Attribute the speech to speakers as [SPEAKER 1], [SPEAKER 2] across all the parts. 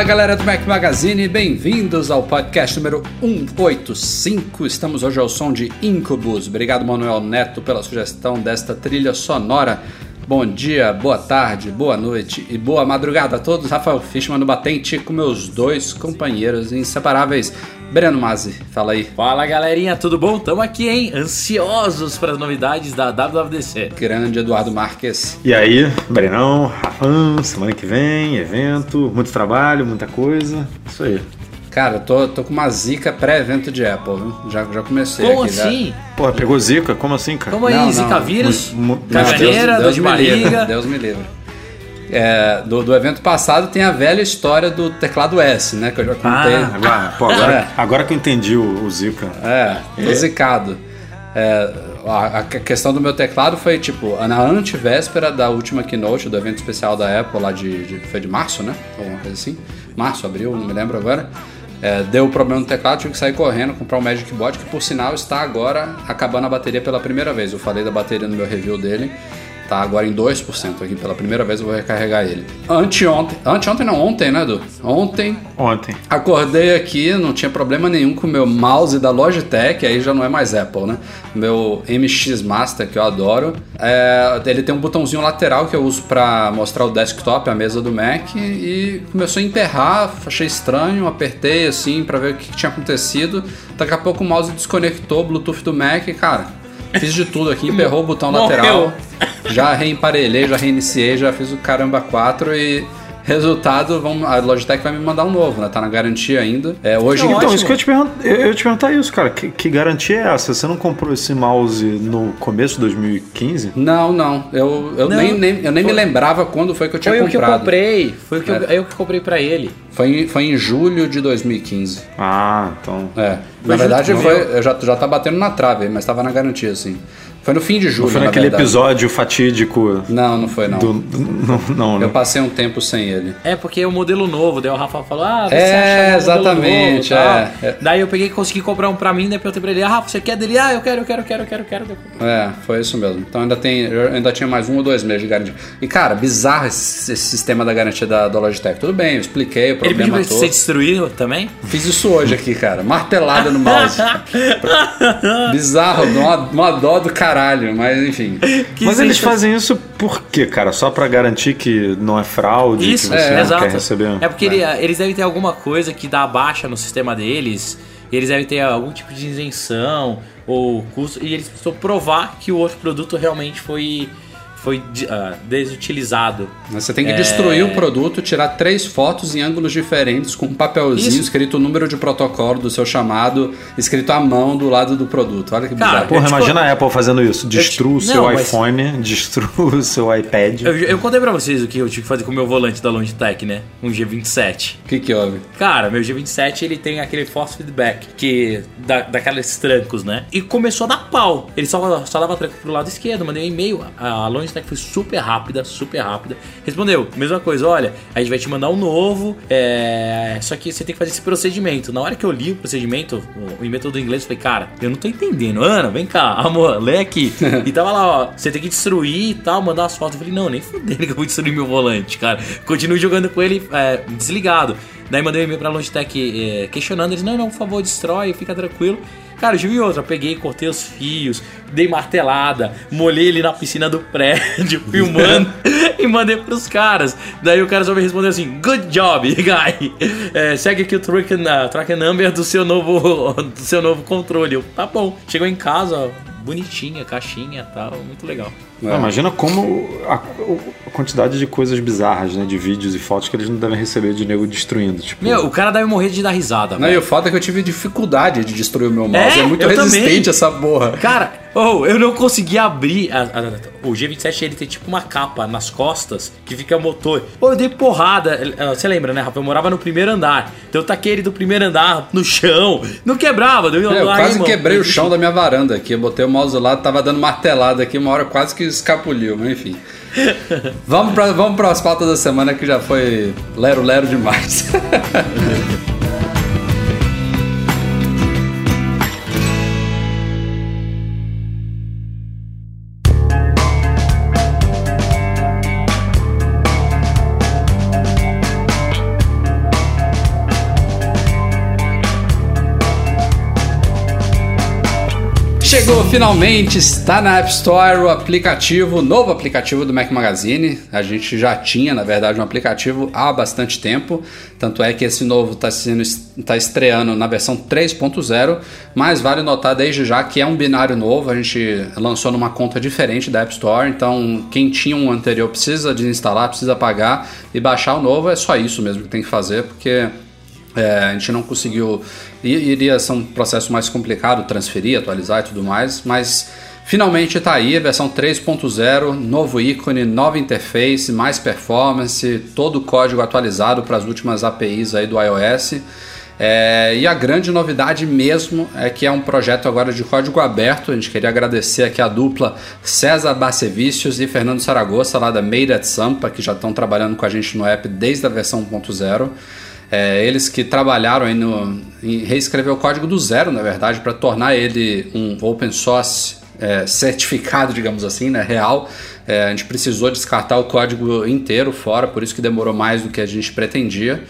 [SPEAKER 1] Fala galera do Mac Magazine, bem-vindos ao podcast número 185. Estamos hoje ao som de Incubus. Obrigado, Manuel Neto, pela sugestão desta trilha sonora. Bom dia, boa tarde, boa noite e boa madrugada a todos. Rafael Fishman no Batente com meus dois companheiros inseparáveis. Breno Mazzi, fala aí.
[SPEAKER 2] Fala galerinha, tudo bom? Tamo aqui, hein? Ansiosos para as novidades da WWDC.
[SPEAKER 1] Grande Eduardo Marques.
[SPEAKER 3] E aí, Brenão, Rafão, semana que vem, evento, muito trabalho, muita coisa. Isso aí.
[SPEAKER 1] Cara, tô, tô com uma zica pré-evento de Apple, viu? Já, já comecei
[SPEAKER 2] Como
[SPEAKER 1] aqui. já-
[SPEAKER 2] assim?
[SPEAKER 3] Porra, pegou zica? Como assim, cara?
[SPEAKER 2] Como aí?
[SPEAKER 1] Não, não.
[SPEAKER 2] Zika vírus? Caganeira, dor de
[SPEAKER 1] livre,
[SPEAKER 2] barriga.
[SPEAKER 1] Deus me livre. É, do, do evento passado tem a velha história do teclado S, né? Que eu já contei.
[SPEAKER 3] Ah, agora, pô, agora,
[SPEAKER 1] É.
[SPEAKER 3] agora que eu entendi o, o zica.
[SPEAKER 1] É, tô zicado. É, a, a questão do meu teclado foi tipo, na antivéspera da última keynote do evento especial da Apple lá de, de- foi de março, né? Alguma coisa assim. Março, abril, não me lembro agora. É, deu problema no teclado, tive que sair correndo, comprar um Magic Bot, que por sinal está agora acabando a bateria pela primeira vez. Eu falei da bateria no meu review dele. Tá agora em 2% aqui, pela primeira vez eu vou recarregar ele. Anteontem, anteontem não, ontem, né, Edu? Ontem
[SPEAKER 3] Ontem.
[SPEAKER 1] Acordei aqui, não tinha problema nenhum com o meu mouse da Logitech, aí já não é mais Apple, né? Meu MX Master, que eu adoro. É, ele tem um botãozinho lateral que eu uso pra mostrar o desktop, a mesa do Mac, e começou a emperrar, achei estranho, apertei assim pra ver o que que tinha acontecido. Daqui a pouco o mouse desconectou o Bluetooth do Mac, e, cara. Fiz de tudo aqui, emperrou o botão
[SPEAKER 2] Morreu.
[SPEAKER 1] lateral. Já reemparelhei, já reiniciei, já fiz o caramba 4 e resultado, vamos, a Logitech vai me mandar um novo, né? Tá na garantia ainda. É, hoje
[SPEAKER 2] Não,
[SPEAKER 3] Então,
[SPEAKER 2] ótimo.
[SPEAKER 3] isso que eu te, pergun- eu eu te perguntar isso, cara. Que, que garantia é essa? Você não comprou esse mouse no começo de 2015?
[SPEAKER 1] Não, não. Eu, eu
[SPEAKER 2] Não,
[SPEAKER 1] nem, nem- eu nem me
[SPEAKER 2] foi-
[SPEAKER 1] lembrava quando foi que eu tinha
[SPEAKER 2] Foi o que eu
[SPEAKER 1] comprado.
[SPEAKER 2] comprei. Foi o que eu,
[SPEAKER 1] É.
[SPEAKER 2] eu que comprei pra ele.
[SPEAKER 1] Foi, em, foi em julho de 2015.
[SPEAKER 3] Ah, então.
[SPEAKER 1] É.
[SPEAKER 2] Foi
[SPEAKER 1] na verdade, foi, eu já, já tá batendo na trave, mas tava na garantia, assim. Foi no fim de julho.
[SPEAKER 3] Não foi
[SPEAKER 1] na
[SPEAKER 3] naquele
[SPEAKER 1] verdade.
[SPEAKER 3] episódio fatídico
[SPEAKER 1] Não, não foi, não.
[SPEAKER 3] do. do- não, não, né?
[SPEAKER 1] Eu passei um tempo sem ele.
[SPEAKER 2] É, porque é o modelo novo. Daí o Rafa falou, ah, você
[SPEAKER 1] É,
[SPEAKER 2] acha modelo
[SPEAKER 1] exatamente,
[SPEAKER 2] novo,
[SPEAKER 1] é, é.
[SPEAKER 2] Daí eu peguei e consegui comprar um pra mim, daí eu perguntei pra ele, ah, Rafa, você quer dele? Ah, eu quero, eu quero, eu quero, eu quero, eu quero.
[SPEAKER 1] É, foi isso mesmo. Então ainda tem, eu ainda tinha mais um ou dois meses de garantia. E cara, bizarro esse, esse sistema da garantia da, da Logitech. Tudo bem, eu expliquei o
[SPEAKER 2] Ele pediu
[SPEAKER 1] problema todo.
[SPEAKER 2] você destruir também?
[SPEAKER 1] Fiz isso hoje aqui, cara. Martelada no mouse. Bizarro, uma, uma dó do caralho, mas enfim.
[SPEAKER 2] Que
[SPEAKER 3] Mas eles fazem isso por quê, cara? Só pra garantir que não é fraude,
[SPEAKER 2] Isso,
[SPEAKER 3] que você
[SPEAKER 2] é,
[SPEAKER 3] não
[SPEAKER 2] exato.
[SPEAKER 3] quer receber?
[SPEAKER 2] É porque ele- eles devem ter alguma coisa que dá baixa no sistema deles. e Eles devem ter algum tipo de isenção ou custo. E eles precisam provar que o outro produto realmente foi, foi ah, desutilizado.
[SPEAKER 1] Você tem que
[SPEAKER 2] É.
[SPEAKER 1] destruir o produto, tirar três fotos em ângulos diferentes com um papelzinho
[SPEAKER 2] Isso.
[SPEAKER 1] escrito o número de protocolo do seu chamado, escrito à mão do lado do produto. Olha que
[SPEAKER 2] Cara,
[SPEAKER 1] bizarro.
[SPEAKER 3] Porra,
[SPEAKER 2] Eu te
[SPEAKER 3] imagina a Apple fazendo isso. Destrua o seu
[SPEAKER 2] não, mas-
[SPEAKER 3] iPhone, destrua o seu iPad.
[SPEAKER 2] Eu, eu contei pra vocês o que eu tive que fazer com o meu volante da Logitech, né? Um G27.
[SPEAKER 1] O que que houve?
[SPEAKER 2] Cara, meu G27 ele tem aquele force feedback que dá daqueles trancos, né? E começou a dar pau. Ele só, só dava tranco pro lado esquerdo. Mandei um e-mail. A Logitech foi super rápida, super rápida. Respondeu, mesma coisa, olha, a gente vai te mandar um novo. é, Só que você tem que fazer esse procedimento. Na hora que eu li o procedimento, o, o e-mail todo em inglês, eu falei, cara, eu não tô entendendo. Ana, vem cá, amor, lê aqui. e tava lá, ó, você tem que destruir e tal, mandar as fotos. Eu falei, não, nem fudendo que eu vou destruir meu volante, cara. Continuo jogando com ele é, desligado. Daí mandei um e-mail pra Logitech é, questionando eles, não, não, por favor, destrói, fica tranquilo. Cara, eu tive outra, peguei, cortei os fios, dei martelada, molhei ele na piscina do prédio, filmando e mandei pros caras. Daí o cara só me respondeu assim, good job, guy. É, segue aqui o track, uh, track number do seu novo do seu novo controle. Eu, tá bom. Chegou em casa, ó, bonitinha, caixinha e tal, muito legal.
[SPEAKER 3] Ah, imagina como a, a quantidade de coisas bizarras, né? De vídeos e fotos que eles não devem receber de nego destruindo. Tipo,
[SPEAKER 2] Meu, o cara deve morrer de dar risada,
[SPEAKER 1] Não, e o foda é que eu tive dificuldade de destruir o meu mouse. É,
[SPEAKER 2] É,
[SPEAKER 1] muito resistente
[SPEAKER 2] também.
[SPEAKER 1] essa porra.
[SPEAKER 2] Cara, Oh, eu não consegui abrir. A, a, o G27 ele tem tipo uma capa nas costas que fica motor. Oh, eu dei porrada. Você lembra, né, Rafa? Eu morava no primeiro andar. Então eu taquei ele do primeiro andar no chão. Não quebrava. Deu,
[SPEAKER 1] é, eu quase aí, quebrei mano, o chão da minha varanda aqui. Eu botei o mouse lado, tava dando martelada aqui. Uma hora quase que escapuliu, mas enfim. vamos para vamos as pautas da semana que já foi lero-lero demais. Chegou finalmente, está na App Store o aplicativo, novo aplicativo do Mac Magazine. A gente já tinha, na verdade, um aplicativo há bastante tempo. Tanto é que esse novo está tá estreando na versão 3.0, mas vale notar desde já que é um binário novo. A gente lançou numa conta diferente da App Store, então quem tinha um anterior precisa desinstalar, precisa pagar e baixar o novo. É só isso mesmo que tem que fazer, porque é, a gente não conseguiu. Iria ser um processo mais complicado transferir, atualizar e tudo mais, mas finalmente está aí a versão 3.0, novo ícone, nova interface, mais performance, todo o código atualizado para as últimas APIs aí do iOS. É, e a grande novidade mesmo é que é um projeto agora de código aberto. A gente queria agradecer aqui a dupla César Barcevicius e Fernando Saragossa, lá da Made at Sampa, que já estão trabalhando com a gente no app desde a versão 1.0. É, eles que trabalharam aí no, em reescrever o código do zero, na verdade, para tornar ele um open source é, certificado, digamos assim, né, real. É, a gente precisou descartar o código inteiro fora, por isso que demorou mais do que a gente pretendia.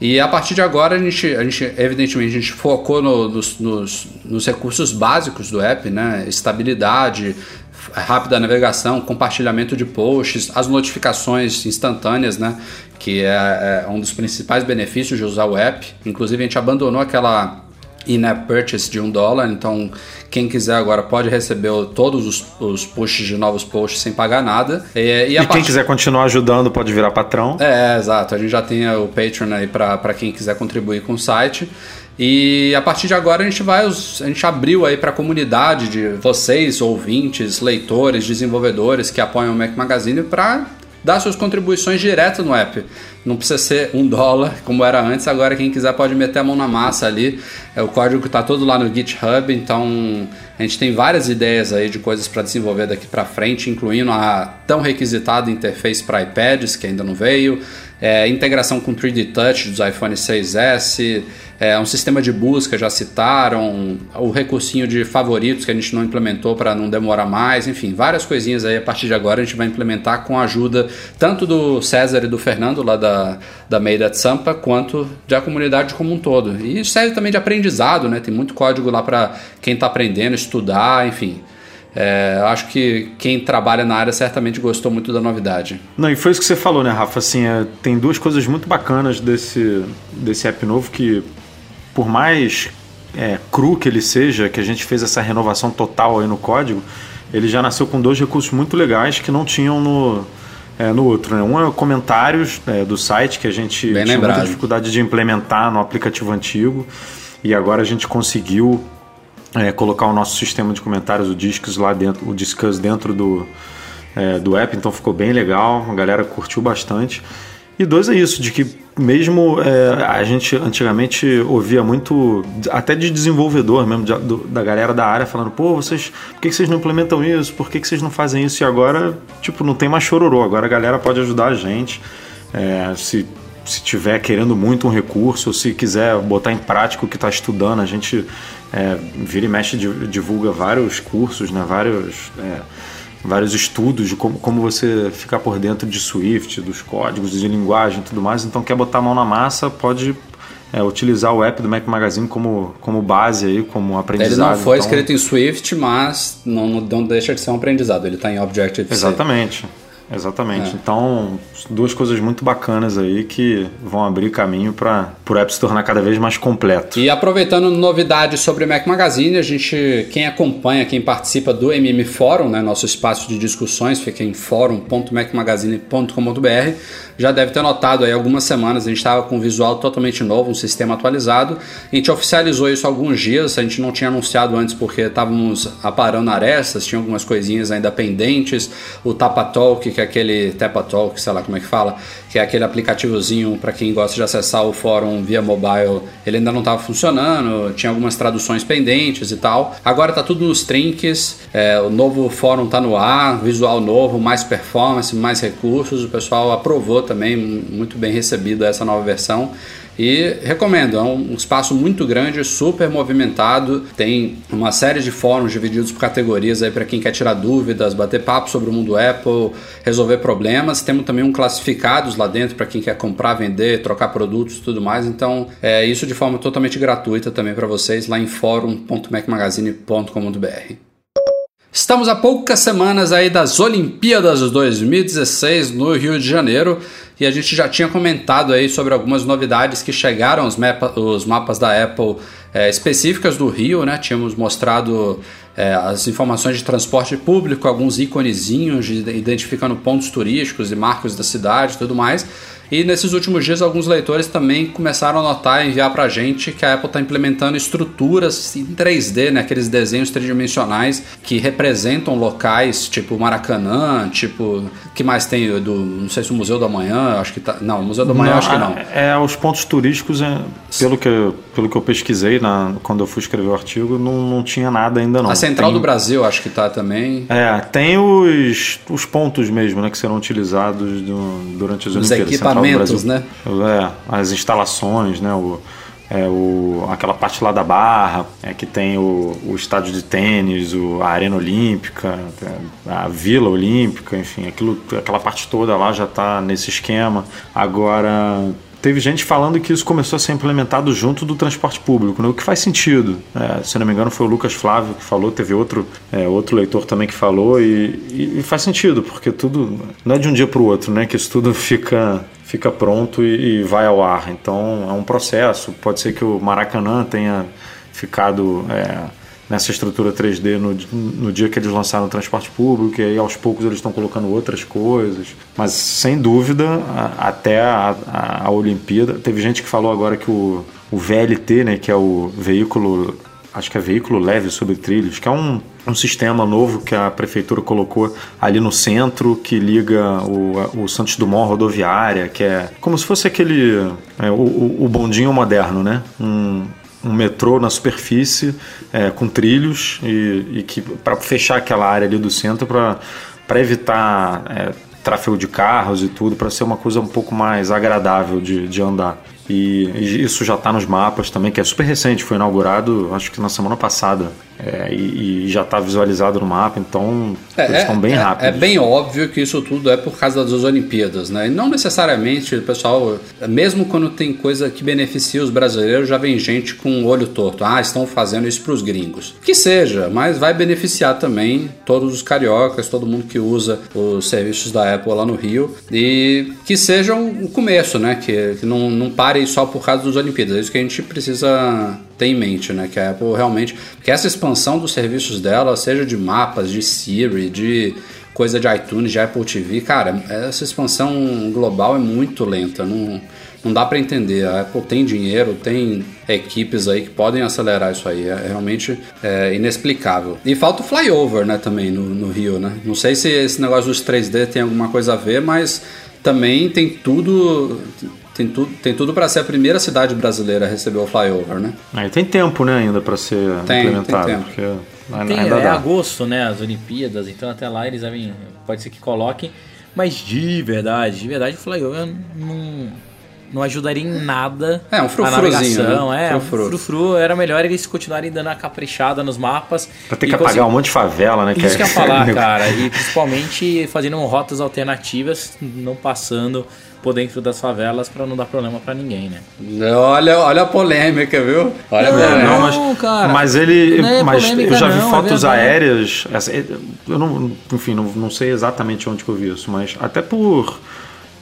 [SPEAKER 1] E a partir de agora, a gente, a gente evidentemente, a gente focou no, nos, nos, nos, recursos básicos do app, né? Estabilidade, rápida navegação, compartilhamento de posts, as notificações instantâneas, né? Que é, é um dos principais benefícios de usar o app. Inclusive, a gente abandonou aquela in-app purchase de um dólar, então quem quiser agora pode receber todos os, os posts de novos posts sem pagar nada.
[SPEAKER 3] E, e, e quem quiser continuar ajudando pode virar patrão.
[SPEAKER 1] É, exato. A gente já tem o Patreon aí para quem quiser contribuir com o site. E a partir de agora a gente vai, a gente abriu aí para a comunidade de vocês, ouvintes, leitores, desenvolvedores que apoiam o Mac Magazine para dar suas contribuições direto no app. Não precisa ser um dólar como era antes, agora quem quiser pode meter a mão na massa ali. É o código está todo lá no GitHub, então a gente tem várias ideias aí de coisas para desenvolver daqui para frente, incluindo a tão requisitada interface para iPads que ainda não veio, é, integração com 3D Touch dos iPhone 6s, é, um sistema de busca, já citaram, o recursinho de favoritos que a gente não implementou para não demorar mais, enfim, várias coisinhas aí a partir de agora a gente vai implementar com a ajuda tanto do César e do Fernando lá da, da Made at Sampa, quanto da comunidade como um todo. E isso serve também de aprendizado, né? Tem muito código lá para quem está aprendendo, estudar, enfim. É, acho que quem trabalha na área certamente gostou muito da novidade.
[SPEAKER 3] Não, e foi isso que você falou, né, Rafa? Assim, é, tem duas coisas muito bacanas desse, desse app novo que por mais é, cru que ele seja, que a gente fez essa renovação total aí no código, ele já nasceu com dois recursos muito legais que não tinham no, é, no outro. Né? Um é comentários é, do site, que a gente
[SPEAKER 1] Bem
[SPEAKER 3] tinha
[SPEAKER 1] lembrado.
[SPEAKER 3] muita dificuldade de implementar no aplicativo antigo, e agora a gente conseguiu é, colocar o nosso sistema de comentários, o Discus lá dentro, o Discuss dentro do, é, do app, então ficou bem legal, a galera curtiu bastante. E dois é isso, de que mesmo é, a gente antigamente ouvia muito, até de desenvolvedor mesmo, de, do, da galera da área, falando, pô, vocês, por que, vocês não implementam isso? Por que, que vocês não fazem isso? E agora, tipo, não tem mais chororô, agora a galera pode ajudar a gente. É, se se tiver querendo muito um recurso, ou se quiser botar em prática o que está estudando, a gente é, vira e mexe divulga vários cursos, né, vários é, vários estudos de como, como você ficar por dentro de Swift, dos códigos de linguagem e tudo mais. Então, quer botar a mão na massa, pode é, utilizar o app do Mac Magazine como, como base aí, como aprendizado.
[SPEAKER 1] Ele não foi
[SPEAKER 3] então...
[SPEAKER 1] escrito em Swift, mas não, não deixa de ser um aprendizado. Ele está em Objective-C.
[SPEAKER 3] Exatamente. Exatamente. É. Então, duas coisas muito bacanas aí que vão abrir caminho para o app se tornar cada vez mais completo.
[SPEAKER 1] E aproveitando novidades sobre o Mac Magazine, a gente, quem acompanha, quem participa do MM Fórum, né, nosso espaço de discussões, fica em fórum.macmagazine.com.br, já deve ter notado aí algumas semanas a gente estava com um visual totalmente novo, um sistema atualizado. A gente oficializou isso há alguns dias, a gente não tinha anunciado antes porque estávamos aparando arestas, tinha algumas coisinhas ainda pendentes. O Tapatalk, que é aquele Tapatalk, sei lá como é que fala, que é aquele aplicativozinho para quem gosta de acessar o fórum via mobile, ele ainda não estava funcionando, tinha algumas traduções pendentes e tal. Agora está tudo nos trinks, é, o novo fórum está no ar, visual novo, mais performance, mais recursos, o pessoal aprovou também, muito bem recebido essa nova versão. E recomendo, é um espaço muito grande, super movimentado. Tem uma série de fóruns divididos por categorias aí para quem quer tirar dúvidas, bater papo sobre o mundo Apple, resolver problemas. Temos também um classificados lá dentro para quem quer comprar, vender, trocar produtos e tudo mais. Então, é isso de forma totalmente gratuita também para vocês lá em fórum.macmagazine.com.br. Estamos a poucas semanas aí das Olimpíadas 2016 no Rio de Janeiro e a gente já tinha comentado aí sobre algumas novidades que chegaram os, mapa, os mapas da Apple é, específicas do Rio, né? Tínhamos mostrado é, as informações de transporte público, alguns íconezinhos identificando pontos turísticos e marcos da cidade tudo mais. E nesses últimos dias, alguns leitores também começaram a notar e enviar para a gente que a Apple está implementando estruturas em 3D, né? aqueles desenhos tridimensionais que representam locais tipo Maracanã, tipo. Que mais tem? Do, não sei se o Museu do Amanhã, acho que tá. Não, o Museu do Amanhã
[SPEAKER 3] não,
[SPEAKER 1] acho que não.
[SPEAKER 3] É, é os pontos turísticos, é, pelo, que, pelo que eu pesquisei na, quando eu fui escrever o artigo, não, não tinha nada ainda não.
[SPEAKER 1] A Central tem, do Brasil acho que tá também.
[SPEAKER 3] É, tem os, os pontos mesmo, né, que serão utilizados do, durante as
[SPEAKER 1] os Olimpíadas equipamentos, né?
[SPEAKER 3] É, as instalações, né? O, é, o, aquela parte lá da Barra, é, que tem o, o estádio de tênis, o, a Arena Olímpica, a Vila Olímpica, enfim, aquilo, aquela parte toda lá já está nesse esquema. Agora, teve gente falando que isso começou a ser implementado junto do transporte público, né? o que faz sentido. É, se não me engano, foi o Lucas Flávio que falou, teve outro, é, outro leitor também que falou, e, e, faz sentido, porque tudo não é de um dia para o outro, né? Que isso tudo fica fica pronto e, e, vai ao ar. Então é um processo. Pode ser que o Maracanã tenha ficado é, nessa estrutura 3D no, no dia que eles lançaram o transporte público, e aí aos poucos eles estão colocando outras coisas. Mas sem dúvida, a, até a, a, a, Olimpíada. Teve gente que falou agora que o, o VLT, né, que é o veículo acho que é veículo leve sobre trilhos, que é um, um sistema novo que a prefeitura colocou ali no centro que liga o, o Santos Dumont rodoviária, que é como se fosse aquele é, o, o, bondinho moderno, né? Um, um metrô na superfície é, com trilhos e, e que para fechar aquela área ali do centro para evitar é, tráfego de carros e tudo, para ser uma coisa um pouco mais agradável de, de andar. E, isso já está nos mapas também, que é super recente, foi inaugurado acho que na semana passada. É, e, e, já está visualizado no mapa, então
[SPEAKER 1] é,
[SPEAKER 3] eles estão bem
[SPEAKER 1] é,
[SPEAKER 3] rápidos.
[SPEAKER 1] É bem óbvio que isso tudo é por causa das Olimpíadas, né? E não necessariamente o pessoal, mesmo quando tem coisa que beneficia os brasileiros, já vem gente com o olho torto. Ah, estão fazendo isso para os gringos. Que seja, mas vai beneficiar também todos os cariocas, todo mundo que usa os serviços da Apple lá no Rio. E que seja o começo, né? Que, que não, não pare só por causa das Olimpíadas. É isso que a gente precisa ter em mente, né? Que a Apple realmente. Que essa expansão dos serviços dela, seja de mapas, de Siri, de coisa de iTunes, de Apple TV, cara, essa expansão global é muito lenta. Não, não dá para entender. A Apple tem dinheiro, tem equipes aí que podem acelerar isso aí. É realmente é, inexplicável. E falta o flyover, né, também no, no Rio, né? Não sei se esse negócio dos 3D tem alguma coisa a ver, mas também tem tudo tem tudo, tem tudo para ser a primeira cidade brasileira a receber o flyover, né?
[SPEAKER 3] Aí tem tempo, né, ainda para ser
[SPEAKER 1] tem,
[SPEAKER 3] implementado.
[SPEAKER 1] Tem tempo.
[SPEAKER 2] Porque tem, ainda é dá. agosto, né, as Olimpíadas, então até lá eles devem, pode ser que coloquem, mas de verdade, de verdade o flyover não não ajudaria em nada
[SPEAKER 1] É, um
[SPEAKER 2] a
[SPEAKER 1] frufruzinho,
[SPEAKER 2] navegação.
[SPEAKER 1] né?
[SPEAKER 2] É, um
[SPEAKER 1] Frufru.
[SPEAKER 2] frufru. Era melhor eles continuarem dando a caprichada nos mapas.
[SPEAKER 3] Pra ter que apagar
[SPEAKER 2] conseguir-
[SPEAKER 3] um monte de favela, né?
[SPEAKER 2] Isso que eu ia falar,
[SPEAKER 3] é-
[SPEAKER 2] cara. E principalmente fazendo rotas alternativas, não passando por dentro das favelas pra não dar problema pra ninguém, né?
[SPEAKER 1] Olha, olha a polêmica, viu? Olha a
[SPEAKER 2] Não,
[SPEAKER 1] polêmica.
[SPEAKER 3] Não, mas,
[SPEAKER 2] cara.
[SPEAKER 3] mas ele.
[SPEAKER 2] Não é
[SPEAKER 3] mas
[SPEAKER 2] polêmica,
[SPEAKER 3] eu já vi
[SPEAKER 2] não, é
[SPEAKER 3] fotos
[SPEAKER 2] verdade.
[SPEAKER 3] aéreas. eu não, enfim, não, não sei exatamente onde que eu vi isso, mas até por.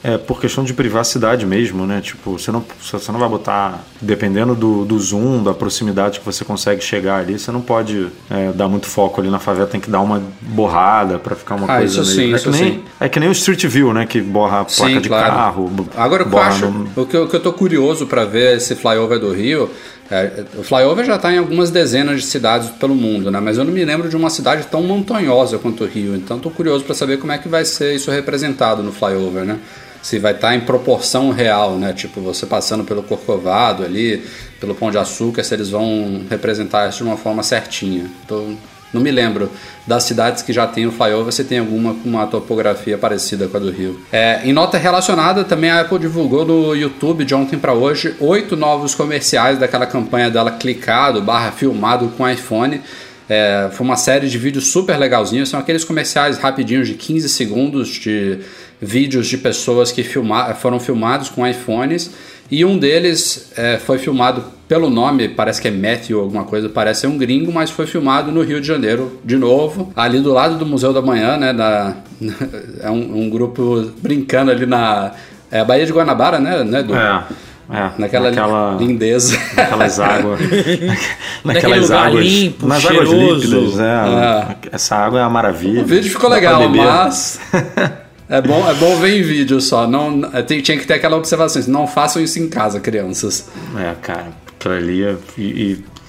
[SPEAKER 3] É, por questão de privacidade mesmo, né? Tipo, você não, você não vai botar. Dependendo do, do zoom, da proximidade que você consegue chegar ali, você não pode é, dar muito foco ali na favela, tem que dar uma borrada pra ficar uma
[SPEAKER 1] Ah,
[SPEAKER 3] coisa
[SPEAKER 1] isso
[SPEAKER 3] meio-
[SPEAKER 1] sim,
[SPEAKER 3] é
[SPEAKER 1] isso
[SPEAKER 3] que nem,
[SPEAKER 1] sim.
[SPEAKER 3] É que nem o Street View, né? Que borra a
[SPEAKER 1] Sim,
[SPEAKER 3] placa de
[SPEAKER 1] claro.
[SPEAKER 3] carro.
[SPEAKER 1] Agora o que eu acho,
[SPEAKER 3] no-
[SPEAKER 1] o que, eu, o que eu tô curioso para ver esse flyover do Rio, é, o flyover já está em algumas dezenas de cidades pelo mundo, né? Mas eu não me lembro de uma cidade tão montanhosa quanto o Rio. Então tô curioso para saber como é que vai ser isso representado no flyover, né? Se vai estar em proporção real, né? Tipo, você passando pelo Corcovado ali, pelo Pão de Açúcar, se eles vão representar isso de uma forma certinha. Tô, não me lembro das cidades que já tem o flyover, se tem alguma com uma topografia parecida com a do Rio. É, em nota relacionada, também a Apple divulgou no YouTube de ontem para hoje oito novos comerciais daquela campanha dela clicado barra filmado com iPhone. É, foi uma série de vídeos super legalzinhos, são aqueles comerciais rapidinhos de 15 segundos de vídeos de pessoas que filma, foram filmados com iPhones e um deles é, foi filmado pelo nome, parece que é Matthew alguma coisa, parece ser um gringo, mas foi filmado no Rio de Janeiro de novo, ali do lado do Museu da Manhã, né? Na, é um, um grupo brincando ali na é, Baía de Guanabara, né? né Edu?
[SPEAKER 3] É, é.
[SPEAKER 1] Naquela
[SPEAKER 3] naquela,
[SPEAKER 1] lindeza.
[SPEAKER 3] naquelas águas.
[SPEAKER 2] Naquele lugar limpo,
[SPEAKER 3] nas águas
[SPEAKER 2] cheiroso.
[SPEAKER 3] límpidas, é. Essa água é uma maravilha.
[SPEAKER 1] O vídeo ficou
[SPEAKER 3] Dá
[SPEAKER 1] legal, mas é bom, é bom ver em vídeo só. Não, é, tem- tinha que ter aquela observação: não façam isso em casa, crianças.
[SPEAKER 3] É, cara, aquilo ali. é- E,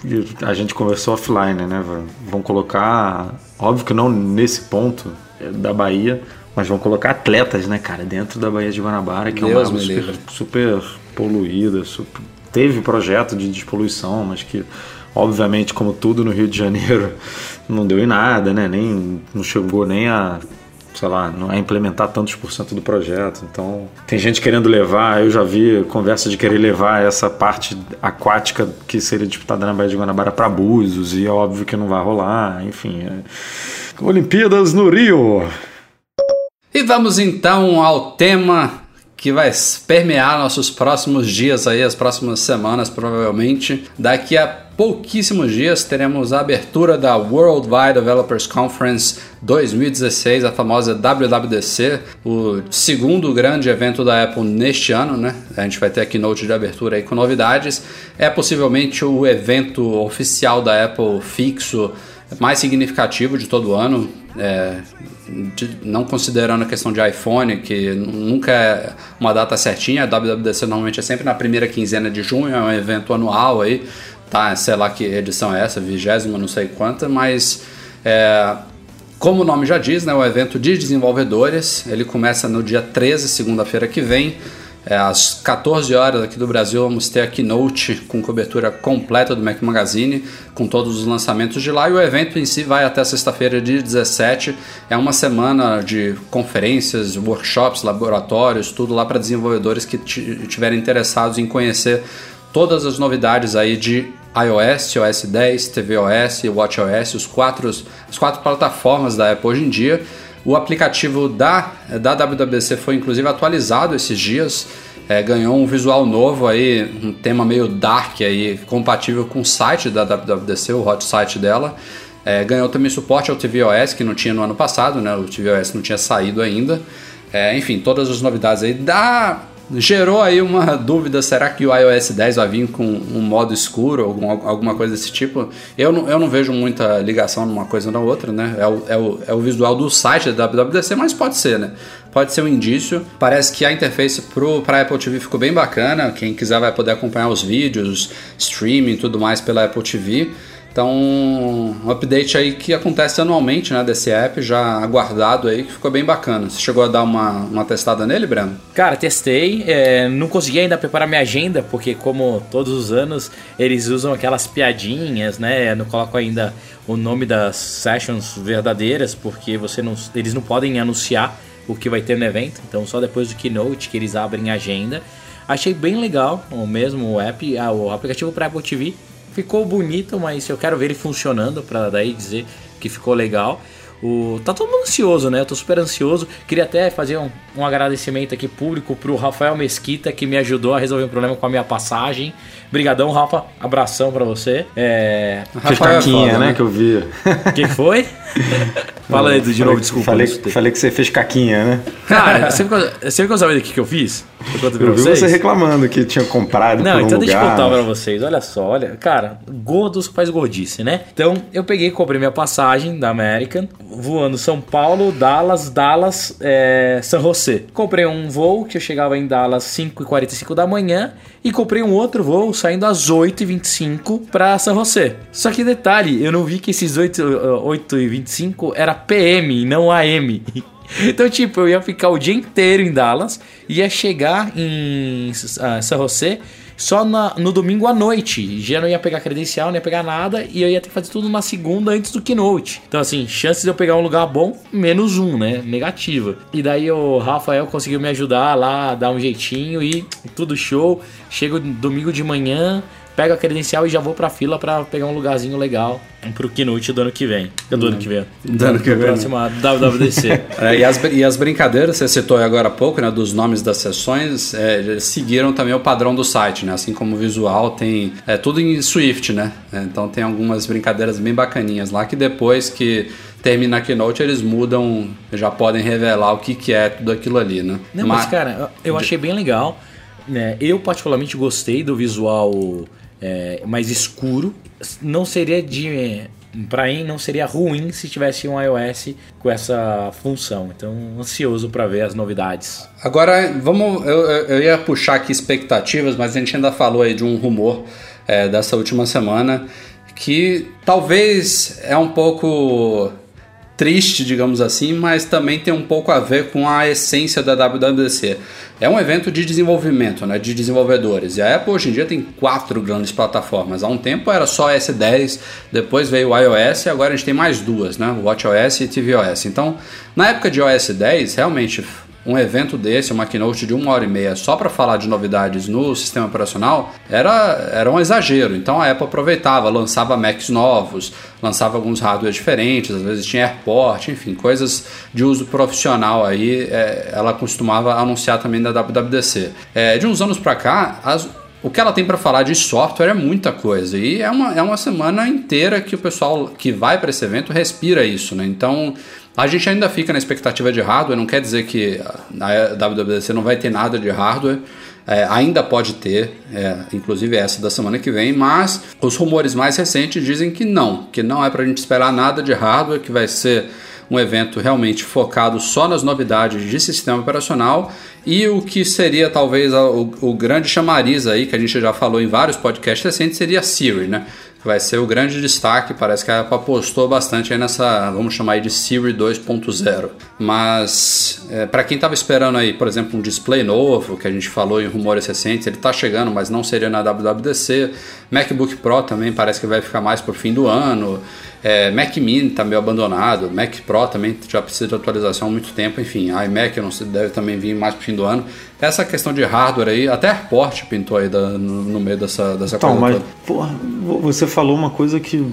[SPEAKER 3] e- a gente conversou offline, né? Vão- colocar. Óbvio que não nesse ponto é, da Bahia, mas vão colocar atletas, né, cara, dentro da Baía de Guanabara, que
[SPEAKER 1] Deus
[SPEAKER 3] é uma água super, super poluída. super- teve projeto de despoluição, mas que, obviamente, como tudo no Rio de Janeiro, não deu em nada, né? Nem, não chegou nem a sei lá, não é implementar tantos por cento do projeto. Então, tem gente querendo levar, eu já vi conversa de querer levar essa parte aquática que seria disputada na Baía de Guanabara para Búzios, e é óbvio que não vai rolar, enfim. é. Olimpíadas no Rio.
[SPEAKER 1] E vamos então ao tema que vai permear nossos próximos dias aí, as próximas semanas provavelmente. Daqui a pouquíssimos dias teremos a abertura da Worldwide Developers Conference 2016, a famosa WWDC, o segundo grande evento da Apple neste ano, né? A gente vai ter a keynote de abertura aí com novidades. É possivelmente o evento oficial da Apple fixo mais significativo de todo ano, é, de- não considerando a questão de iPhone, que nunca é uma data certinha, a WWDC normalmente é sempre na primeira quinzena de junho, é um evento anual aí, tá? Sei lá que edição é essa, vigésima, não sei quanta, mas é, como o nome já diz, né, o evento de desenvolvedores, ele começa no dia 13, segunda-feira que vem, é, às 14 horas aqui do Brasil, vamos ter a keynote com cobertura completa do Mac Magazine, com todos os lançamentos de lá. E o evento em si vai até sexta-feira, dia 17. É uma semana de conferências, workshops, laboratórios, tudo lá para desenvolvedores que estiverem interessados em conhecer todas as novidades aí de iOS, OS 10, tvOS WatchOS, os quatro, as quatro plataformas da Apple hoje em dia. O aplicativo da, da WWDC foi inclusive atualizado esses dias, é, ganhou um visual novo aí, um tema meio dark aí, compatível com o site da WWDC, o hot site dela. É, ganhou também suporte ao tvOS, que não tinha no ano passado, né? O tvOS não tinha saído ainda. É, enfim, todas as novidades aí da gerou aí uma dúvida, será que o iOS 10 vai vir com um modo escuro, algum, alguma coisa desse tipo? Eu não, eu não vejo muita ligação numa coisa na outra, né? É o, é, o, é o visual do site da WWDC, mas pode ser, né? Pode ser um indício. Parece que a interface para Apple TV ficou bem bacana. Quem quiser vai poder acompanhar os vídeos, streaming e tudo mais pela Apple TV. Então, um update aí que acontece anualmente, né, desse app, já aguardado aí, que ficou bem bacana. Você chegou a dar uma, uma testada nele, Breno?
[SPEAKER 2] Cara, testei, é, não consegui ainda preparar minha agenda, porque como todos os anos, eles usam aquelas piadinhas, né, não colocam ainda o nome das sessions verdadeiras, porque você não, eles não podem anunciar o que vai ter no evento, então só depois do keynote que eles abrem a agenda. Achei bem legal o mesmo app, ah, o aplicativo para Apple TV. Ficou bonito, mas eu quero ver ele funcionando para daí dizer que ficou legal. O, tá todo mundo ansioso, né? Eu tô super ansioso. Queria até fazer um, um agradecimento aqui público pro Rafael Mesquita, que me ajudou a resolver um problema com a minha passagem. Brigadão, Rafa. Abração para você. É...
[SPEAKER 3] Fez caquinha, né? Que eu vi.
[SPEAKER 2] O que foi? Fala aí de novo, desculpa.
[SPEAKER 3] Falei, falei que você fez caquinha, né?
[SPEAKER 2] Cara, você ficou, sabendo o que, que eu fiz?
[SPEAKER 3] Eu, eu vi você reclamando que tinha comprado
[SPEAKER 2] Não,
[SPEAKER 3] por um
[SPEAKER 2] então
[SPEAKER 3] lugar.
[SPEAKER 2] deixa eu contar pra vocês. Olha só, olha. Cara, gordos faz gordice, né? Então, eu peguei e comprei minha passagem da American, voando São Paulo, Dallas, Dallas, é, San José. Comprei um voo que eu chegava em Dallas 5h45 da manhã e comprei um outro voo saindo às 8h25 pra San José. Só que detalhe, eu não vi que esses 8, 8h25 era PM e não AM. Então, tipo, eu ia ficar o dia inteiro em Dallas, ia chegar em uh, San José só na, no domingo à noite. Já não ia pegar credencial, não ia pegar nada, e eu ia ter que fazer tudo na segunda antes do keynote. Então, assim, chances de eu pegar um lugar bom, menos um, né? Negativa. E daí o Rafael conseguiu me ajudar lá, dar um jeitinho e tudo show. Chego domingo de manhã, pego a credencial e já vou pra fila pra pegar um lugarzinho legal pro keynote do ano que vem. Do ano que vem.
[SPEAKER 1] Do ano que vem.
[SPEAKER 2] Próxima WWDC.
[SPEAKER 1] É, e, as, e as brincadeiras, você citou agora há pouco, né, dos nomes das sessões, é, seguiram também o padrão do site, né? Assim como o visual tem é tudo em Swift, né? É, então tem algumas brincadeiras bem bacaninhas lá que depois que termina a keynote eles mudam, já podem revelar o que, que é tudo aquilo ali, né?
[SPEAKER 2] Não, mas, mas cara, eu achei bem legal. Né? Eu particularmente gostei do visual é, mais escuro. Não seria de. Para mim, não seria ruim se tivesse um iOS com essa função. Então, ansioso para ver as novidades.
[SPEAKER 1] Agora, vamos. Eu, eu, ia puxar aqui expectativas, mas a gente ainda falou aí de um rumor é, dessa última semana que talvez é um pouco triste, digamos assim, mas também tem um pouco a ver com a essência da WWDC. É um evento de desenvolvimento, né, de desenvolvedores. E a Apple hoje em dia tem quatro grandes plataformas. Há um tempo era só S10, depois veio o iOS e agora a gente tem mais duas, né, o WatchOS e tvOS. Então, na época de iOS 10, realmente um evento desse, uma keynote de uma hora e meia só para falar de novidades no sistema operacional, era, era um exagero. Então a Apple aproveitava, lançava Macs novos, lançava alguns hardware diferentes, às vezes tinha AirPort, enfim, coisas de uso profissional aí, é, ela costumava anunciar também da WWDC. É, de uns anos para cá, as, o que ela tem para falar de software é muita coisa e é uma, é uma semana inteira que o pessoal que vai para esse evento respira isso, né? Então a gente ainda fica na expectativa de hardware, não quer dizer que a WWDC não vai ter nada de hardware. É, ainda pode ter, é, inclusive essa da semana que vem, mas os rumores mais recentes dizem que não, que não é para a gente esperar nada de hardware, que vai ser um evento realmente focado só nas novidades de sistema operacional e o que seria talvez o, o grande chamariz aí, que a gente já falou em vários podcasts recentes, seria a Siri, né? Vai ser o grande destaque. Parece que a Apple apostou bastante aí nessa, vamos chamar aí de Siri 2.0. Mas é, para quem estava esperando aí, por exemplo, um display novo, que a gente falou em rumores recentes, ele está chegando, mas não seria na WWDC. MacBook Pro também parece que vai ficar mais por fim do ano. É, Mac Mini está meio abandonado, Mac Pro também já precisa de atualização há muito tempo, enfim, iMac não deve também vir mais pro fim do ano. Essa questão de hardware aí, até AirPort pintou aí da, no, no, meio dessa, dessa
[SPEAKER 3] então,
[SPEAKER 1] coisa
[SPEAKER 3] mas,
[SPEAKER 1] toda.
[SPEAKER 3] Porra, você falou uma coisa que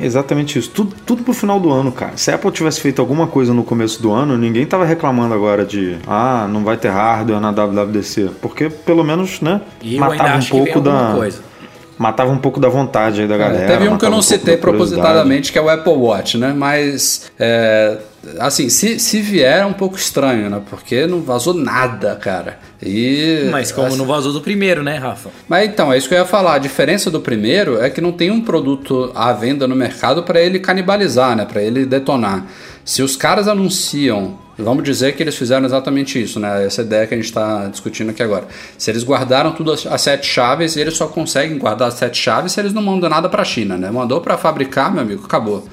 [SPEAKER 3] exatamente isso. Tudo, tudo pro final do ano, cara. Se a Apple tivesse feito alguma coisa no começo do ano, ninguém tava reclamando agora de ah, não vai ter hardware na WWDC. Porque pelo menos, né?
[SPEAKER 2] E
[SPEAKER 3] matava um pouco da.
[SPEAKER 2] Coisa
[SPEAKER 3] matava um pouco da vontade aí da galera.
[SPEAKER 1] É, teve um que eu não um citei propositadamente, que é o Apple Watch, né? Mas, é, assim, se, se vier é um pouco estranho, né? Porque não vazou nada, cara. E,
[SPEAKER 2] Mas como
[SPEAKER 1] assim,
[SPEAKER 2] não vazou do primeiro, né, Rafa?
[SPEAKER 1] Mas então, é isso que eu ia falar. A diferença do primeiro é que não tem um produto à venda no mercado para ele canibalizar, né? Para ele detonar. Se os caras anunciam Vamos dizer que eles fizeram exatamente isso, né? Essa ideia que a gente está discutindo aqui agora. Se eles guardaram tudo as sete chaves, eles só conseguem guardar as sete chaves se eles não mandam nada para a China, né? Mandou para fabricar, meu amigo, acabou.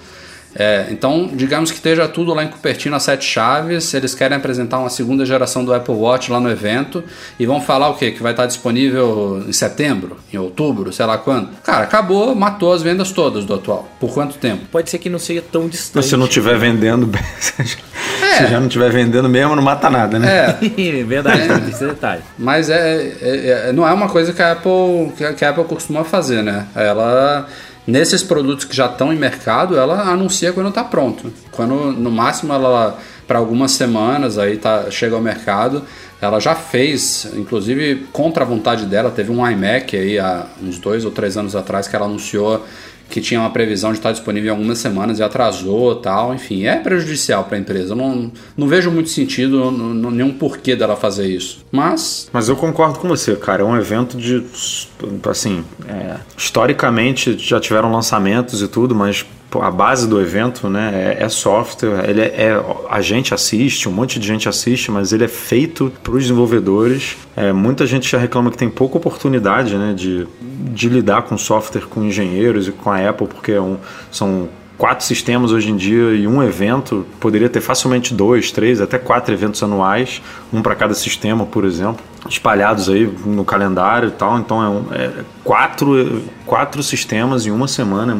[SPEAKER 1] É, então, digamos que esteja tudo lá em Cupertino, as sete chaves. Eles querem apresentar uma segunda geração do Apple Watch lá no evento e vão falar o quê? Que vai estar disponível em setembro, em outubro, sei lá quando. Cara, acabou, matou as vendas todas do atual. Por quanto tempo?
[SPEAKER 2] Pode ser que não seja tão distante.
[SPEAKER 3] Se não estiver vendendo. Se já não estiver vendendo mesmo, não mata nada, né?
[SPEAKER 2] É. Verdade, tem esse detalhe.
[SPEAKER 1] Mas é, é- é- não é uma coisa que a Apple que a Apple costuma fazer, né? Ela nesses produtos que já estão em mercado, ela anuncia quando está pronto. Quando no máximo ela para algumas semanas aí tá chega ao mercado, ela já fez, inclusive contra a vontade dela, teve um iMac aí há uns dois ou três anos atrás que ela anunciou que tinha uma previsão de estar disponível em algumas semanas e atrasou tal, enfim, é prejudicial para a empresa. Eu não, não vejo muito sentido, não- não- nenhum porquê dela fazer isso. Mas
[SPEAKER 3] Mas eu concordo com você, cara. É um evento de. Assim, é, historicamente já tiveram lançamentos e tudo, mas a base do evento né, é, é software. Ele é, é- A gente assiste, um monte de gente assiste, mas ele é feito para os desenvolvedores. É, muita gente já reclama que tem pouca oportunidade né, de, de lidar com software com engenheiros e com a Apple, porque é um- são quatro sistemas hoje em dia e um evento poderia ter facilmente dois, três, até quatro eventos anuais, um para cada sistema, por exemplo, espalhados aí no calendário e tal. Então é, um- é quatro, quatro sistemas em uma semana,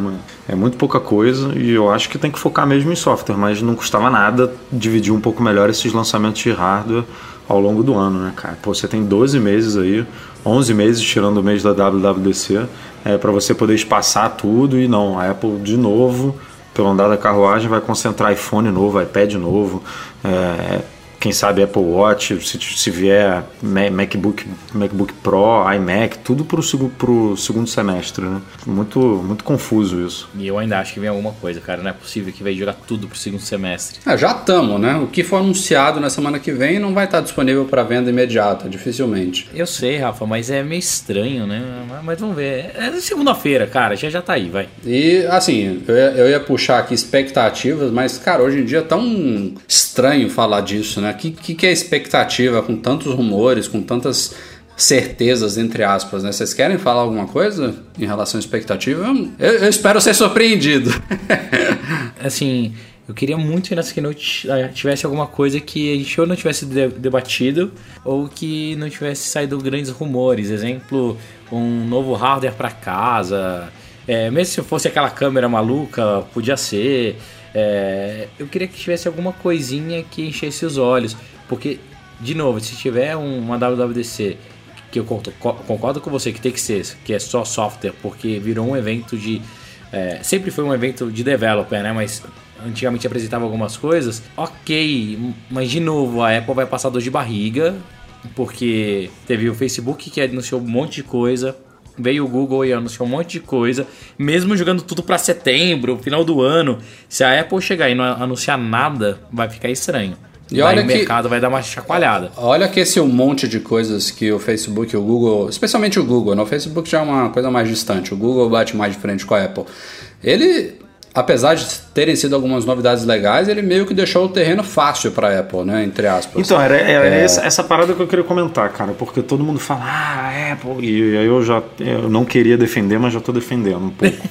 [SPEAKER 3] é mu- muito pouca coisa e eu acho que tem que focar mesmo em software, mas não custava nada dividir um pouco melhor esses lançamentos de hardware ao longo do ano, né, cara? Pô, você tem 12 meses aí, 11 meses tirando o mês da WWDC, é, para você poder espaçar tudo e não, a Apple de novo, pelo andar da carruagem, vai concentrar iPhone novo, iPad novo, é, quem sabe Apple Watch, se, se vier Ma- MacBook, MacBook Pro, iMac, tudo pro, pro segundo semestre, né? Muito, muito confuso isso.
[SPEAKER 2] E eu ainda acho que vem alguma coisa, cara. Não é possível que vai jogar tudo pro segundo semestre.
[SPEAKER 1] é, já estamos, né? O que for anunciado na semana que vem não vai estar disponível para venda imediata, dificilmente.
[SPEAKER 2] Eu sei, Rafa, mas é meio estranho, né? Mas- Mas vamos ver. É segunda-feira, cara. Já já tá aí, vai.
[SPEAKER 1] E assim, eu ia, eu ia puxar aqui expectativas, mas cara, hoje em dia é tão estranho falar disso, né? O que, que, que é expectativa com tantos rumores, com tantas certezas, entre aspas, né? Vocês querem falar alguma coisa em relação à expectativa? Eu, eu espero ser surpreendido.
[SPEAKER 2] Assim, eu queria muito que nessa keynote eh, tivesse alguma coisa que a gente ou não tivesse de- debatido ou que não tivesse saído grandes rumores. Exemplo, um novo hardware para casa. É, mesmo se fosse aquela câmera maluca, podia ser. É, eu queria que tivesse alguma coisinha que enchesse os olhos. Porque, de novo, se tiver um- uma WWDC que eu concordo com você que tem que ser, que é só software, porque virou um evento de. é, sempre foi um evento de developer, né? Mas antigamente apresentava algumas coisas. Ok, mas de novo, a Apple vai passar dor de barriga, porque teve o Facebook que anunciou um monte de coisa. Veio o Google e anunciou um monte de coisa, mesmo jogando tudo para setembro, final do ano. Se a Apple chegar e não anunciar nada, vai ficar estranho.
[SPEAKER 1] E
[SPEAKER 2] E
[SPEAKER 1] olha
[SPEAKER 2] o
[SPEAKER 1] que-
[SPEAKER 2] mercado vai dar uma chacoalhada.
[SPEAKER 1] Olha que esse um monte de coisas que o Facebook e o Google, especialmente o Google, né? o Facebook já é uma coisa mais distante, o Google bate mais de frente com a Apple. Ele, apesar de terem sido algumas novidades legais, ele meio que deixou o terreno fácil para a Apple, né? Entre aspas.
[SPEAKER 3] Então, era, era
[SPEAKER 1] É.
[SPEAKER 3] essa, essa parada que eu queria comentar, cara, porque todo mundo fala, ah, Apple, e aí eu já eu não queria defender, mas já tô defendendo um pouco.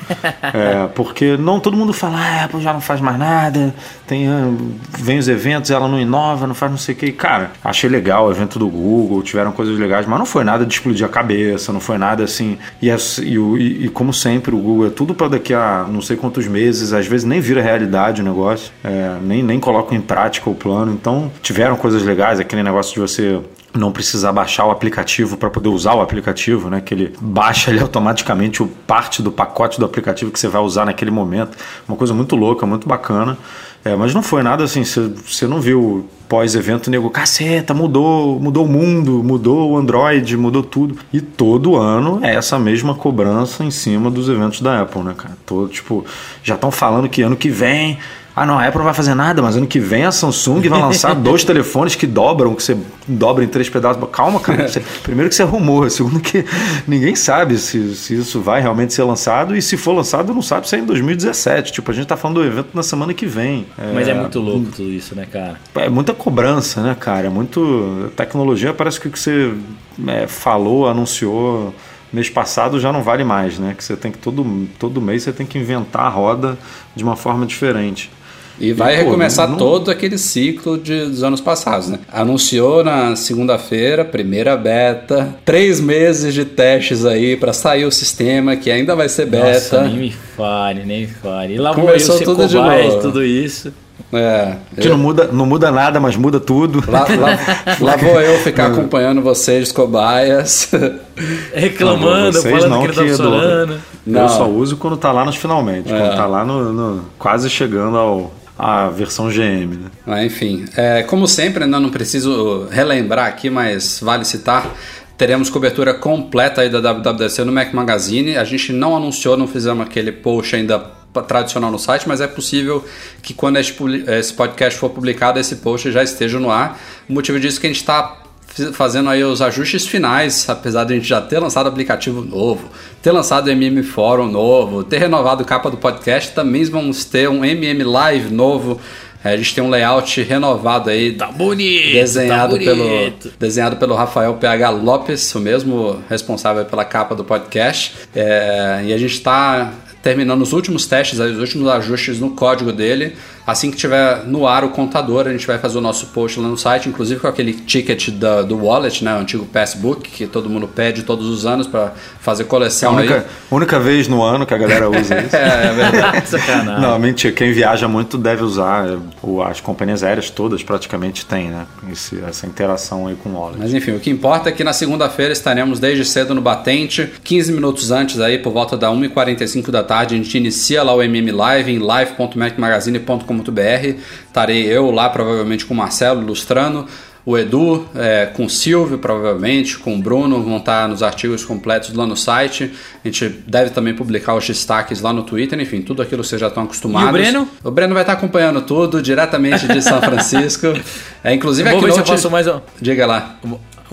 [SPEAKER 3] É, porque não, todo mundo fala, ah, Apple já não faz mais nada, tem, ah, vem os eventos, ela não inova, não faz não sei o que. Cara, achei legal o evento do Google, tiveram coisas legais, mas não foi nada de explodir a cabeça, não foi nada assim. E, o- e- e como sempre, o Google é tudo para daqui a não sei quantos meses, às vezes nem vira realidade o negócio, é, nem, nem colocam em prática o plano. Então, tiveram coisas legais, aquele negócio de você não precisar baixar o aplicativo para poder usar o aplicativo, né? Que ele baixa ali automaticamente o parte do pacote do aplicativo que você vai usar naquele momento. Uma coisa muito louca, muito bacana. É, mas não foi nada assim, você não viu pós-evento nego, caceta, mudou, mudou o mundo, mudou o Android, mudou tudo. E todo ano é essa mesma cobrança em cima dos eventos da Apple, né, cara? Todo, tipo, já estão falando que ano que vem ah, não, a Apple não vai fazer nada, mas ano que vem a Samsung vai lançar dois telefones que dobram, que você dobra em três pedaços. Calma, cara. Você- primeiro que isso é rumor, segundo que ninguém sabe se, se isso vai realmente ser lançado e se for lançado não sabe se é em 2017. Tipo, a gente tá falando do evento na semana que vem.
[SPEAKER 2] Mas é muito louco tudo isso, né, cara?
[SPEAKER 3] É muita cobrança, né, cara? É muito. Tecnologia parece que o que você é, falou, anunciou mês passado já não vale mais, né? Que você tem que todo, todo mês você tem que inventar a roda de uma forma diferente.
[SPEAKER 1] E vai
[SPEAKER 3] E, pô,
[SPEAKER 1] recomeçar
[SPEAKER 3] não-
[SPEAKER 1] todo aquele ciclo de, dos anos passados, né? Anunciou na segunda-feira, primeira beta, três meses de testes aí para sair o sistema, que ainda vai ser beta.
[SPEAKER 2] Nossa, nem me fale, nem me fale. E lá vou eu
[SPEAKER 1] Começou
[SPEAKER 2] ser
[SPEAKER 1] tudo de novo.
[SPEAKER 2] tudo isso.
[SPEAKER 1] É,
[SPEAKER 3] Que não muda, não muda nada, mas muda tudo.
[SPEAKER 1] Lá, lá- lá vou eu ficar acompanhando vocês, cobaias.
[SPEAKER 2] Reclamando,
[SPEAKER 3] Vocês
[SPEAKER 2] falando
[SPEAKER 3] não,
[SPEAKER 2] que ele tá
[SPEAKER 3] que
[SPEAKER 2] funcionando.
[SPEAKER 1] Não.
[SPEAKER 3] Eu só uso quando tá lá nos finalmente,
[SPEAKER 1] É.
[SPEAKER 3] quando tá lá no, no- quase chegando ao à versão GM, né?
[SPEAKER 1] Mas, enfim, é, como sempre, ainda não preciso relembrar aqui, mas vale citar. Teremos cobertura completa aí da WWDC no Mac Magazine. A gente não anunciou, não fizemos aquele post ainda tradicional no site, mas é possível que quando esse podcast for publicado, esse post já esteja no ar. O motivo disso é que a gente está fazendo aí os ajustes finais, apesar de a gente já ter lançado aplicativo novo, ter lançado MM Forum novo, ter renovado a capa do podcast, também vamos ter um MM Live novo. É, A gente tem um layout renovado aí,
[SPEAKER 2] Tá bonito,
[SPEAKER 1] desenhado,
[SPEAKER 2] tá
[SPEAKER 1] pelo,
[SPEAKER 2] bonito.
[SPEAKER 1] desenhado pelo Rafael PH Lopes, o mesmo responsável pela capa do podcast. É, e a gente está terminando os últimos testes, os últimos ajustes no código dele. Assim que tiver no ar o contador, a gente vai fazer o nosso post lá no site, inclusive com aquele ticket da- do wallet, né, o antigo passbook, que todo mundo pede todos os anos para fazer
[SPEAKER 3] É a
[SPEAKER 1] coleção aí.
[SPEAKER 3] única, única vez no ano que a galera usa isso.
[SPEAKER 1] É, é verdade.
[SPEAKER 2] Sacanagem.
[SPEAKER 3] Não, mentira. Quem viaja muito deve usar. é, o- As companhias aéreas todas praticamente têm, né? Esse- essa interação aí com o wallet.
[SPEAKER 1] Mas enfim, o que importa é que na segunda-feira estaremos desde cedo no Batente, 15 minutos antes aí, por volta da 1h45 da tarde, a gente inicia lá o MM Live em live.macmagazine.com.br. Estarei eu lá, provavelmente com o Marcelo ilustrando. O Edu, é, com o Silvio, provavelmente, com o Bruno, vão estar nos artigos completos lá no site. A gente deve também publicar os destaques lá no Twitter, enfim, tudo aquilo que vocês já estão acostumados.
[SPEAKER 2] E o Breno?
[SPEAKER 1] O Breno vai estar acompanhando tudo, diretamente de São Francisco. É, inclusive,
[SPEAKER 2] Vou
[SPEAKER 1] aqui
[SPEAKER 2] ver se eu faço mais um.
[SPEAKER 1] Diga lá.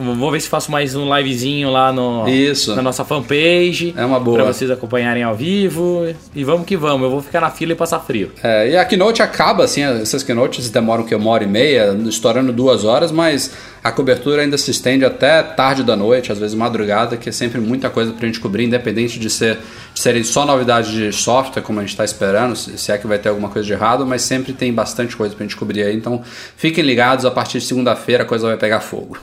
[SPEAKER 2] Vou ver se faço mais um livezinho lá no,
[SPEAKER 1] Isso.
[SPEAKER 2] na nossa fanpage.
[SPEAKER 1] É uma boa.
[SPEAKER 2] Pra vocês acompanharem ao vivo. E vamos que vamos. Eu vou ficar na fila e passar frio.
[SPEAKER 1] É, e a keynote acaba, assim, essas keynotes demoram que uma hora e meia, estourando duas horas, mas a cobertura ainda se estende até tarde da noite, às vezes madrugada, que é sempre muita coisa pra gente cobrir, independente de, ser, de serem só novidades de software, como a gente está esperando, se se é que vai ter alguma coisa de errado, mas sempre tem bastante coisa pra gente cobrir aí, então fiquem ligados, a partir de segunda-feira a coisa vai pegar fogo.